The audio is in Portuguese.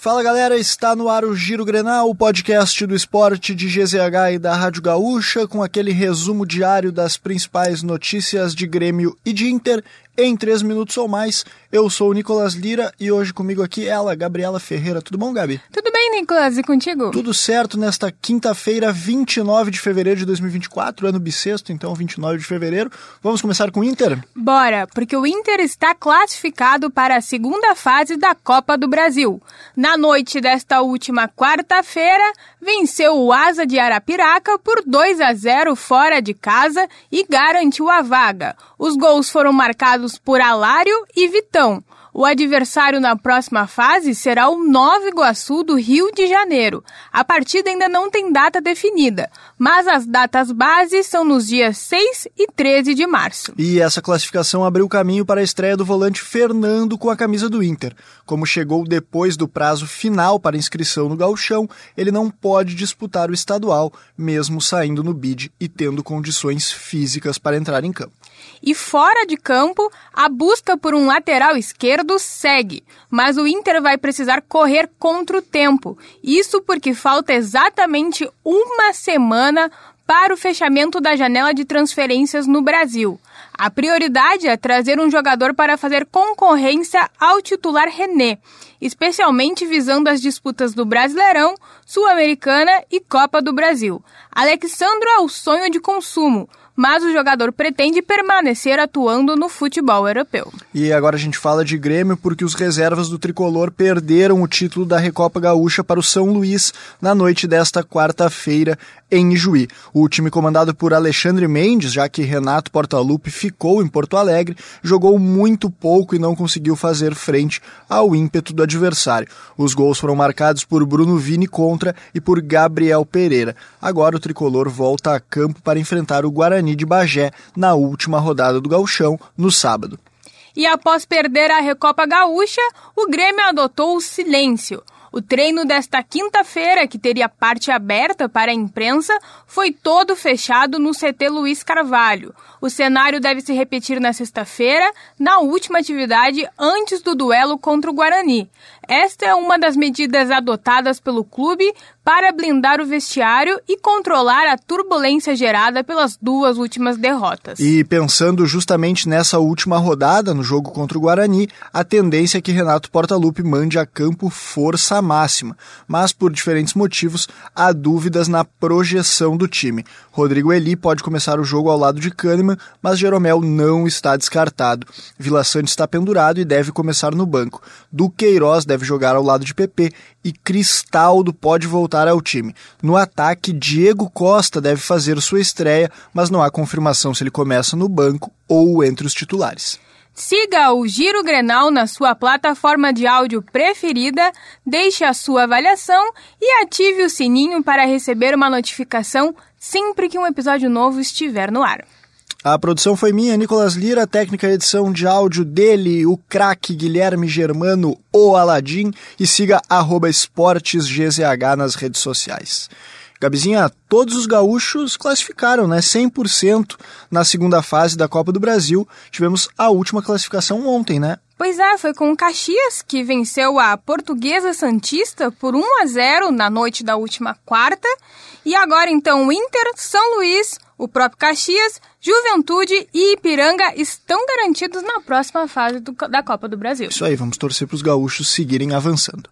Fala galera, está no ar o Giro Grenal, o podcast do esporte de GZH e da Rádio Gaúcha, com aquele resumo diário das principais notícias de Grêmio e de Inter em três minutos ou mais. Eu sou o Nicolas Lira e hoje comigo aqui ela, Gabriela Ferreira. Tudo bom, Gabi? Tudo bem, Nicolas, e contigo? Tudo certo nesta quinta-feira, 29 de fevereiro de 2024, ano bissexto, então 29 de fevereiro. Vamos começar com o Inter? Bora, porque o Inter está classificado para a segunda fase da Copa do Brasil. Na noite desta última quarta-feira, venceu o Asa de Arapiraca por 2 a 0 fora de casa e garantiu a vaga. Os gols foram marcados por Alário e Vitão. O adversário na próxima fase será o Nova Iguaçu do Rio de Janeiro. A partida ainda não tem data definida, mas as datas bases são nos dias 6 e 13 de março. E essa classificação abriu caminho para a estreia do volante Fernando com a camisa do Inter. Como chegou depois do prazo final para inscrição no Gauchão, ele não pode disputar o estadual, mesmo saindo no bid e tendo condições físicas para entrar em campo. E fora de campo, a busca por um lateral esquerdo segue, mas o Inter vai precisar correr contra o tempo. Isso porque falta exatamente uma semana para o fechamento da janela de transferências no Brasil. A prioridade é trazer um jogador para fazer concorrência ao titular René, especialmente visando as disputas do Brasileirão, Sul-Americana e Copa do Brasil. Alexandro é o sonho de consumo, mas o jogador pretende permanecer atuando no futebol europeu. E agora a gente fala de Grêmio porque os reservas do tricolor perderam o título da Recopa Gaúcha para o São Luís na noite desta quarta-feira em Ijuí. O time comandado por Alexandre Mendes, já que Renato Portaluppi ficou em Porto Alegre, jogou muito pouco e não conseguiu fazer frente ao ímpeto do adversário. Os gols foram marcados por Bruno Vini contra e por Gabriel Pereira. Agora o tricolor volta a campo para enfrentar o Guarani Guarani de Bagé na última rodada do Gauchão, no sábado. E após perder a Recopa Gaúcha, o Grêmio adotou o silêncio. O treino desta quinta-feira, que teria parte aberta para a imprensa, foi todo fechado no CT Luiz Carvalho. O cenário deve se repetir na sexta-feira, na última atividade antes do duelo contra o Guarani. Esta é uma das medidas adotadas pelo clube para blindar o vestiário e controlar a turbulência gerada pelas duas últimas derrotas. E pensando justamente nessa última rodada, no jogo contra o Guarani, a tendência é que Renato Portaluppi mande a campo força máxima, mas por diferentes motivos há dúvidas na projeção do time. Rodrigo Eli pode começar o jogo ao lado de Kahneman, mas Jeromel não está descartado. Vila Sante está pendurado e deve começar no banco. Duqueiroz deve jogar ao lado de PP e Cristaldo pode voltar ao time. No ataque, Diego Costa deve fazer sua estreia, mas não há confirmação se ele começa no banco ou entre os titulares. Siga o Giro Grenal na sua plataforma de áudio preferida, deixe a sua avaliação e ative o sininho para receber uma notificação sempre que um episódio novo estiver no ar. A produção foi minha, Nicolas Lira, técnica edição de áudio dele, o craque Guilherme Germano, o Aladim, e siga esportesgzh nas redes sociais. Gabizinha, todos os gaúchos classificaram, né? 100% na segunda fase da Copa do Brasil. Tivemos a última classificação ontem, né? Pois é, foi com o Caxias que venceu a Portuguesa Santista por 1 a 0 na noite da última quarta. E agora então o Inter, São Luís, o próprio Caxias, Juventude e Ipiranga estão garantidos na próxima fase do, da Copa do Brasil. Isso aí, vamos torcer para os gaúchos seguirem avançando.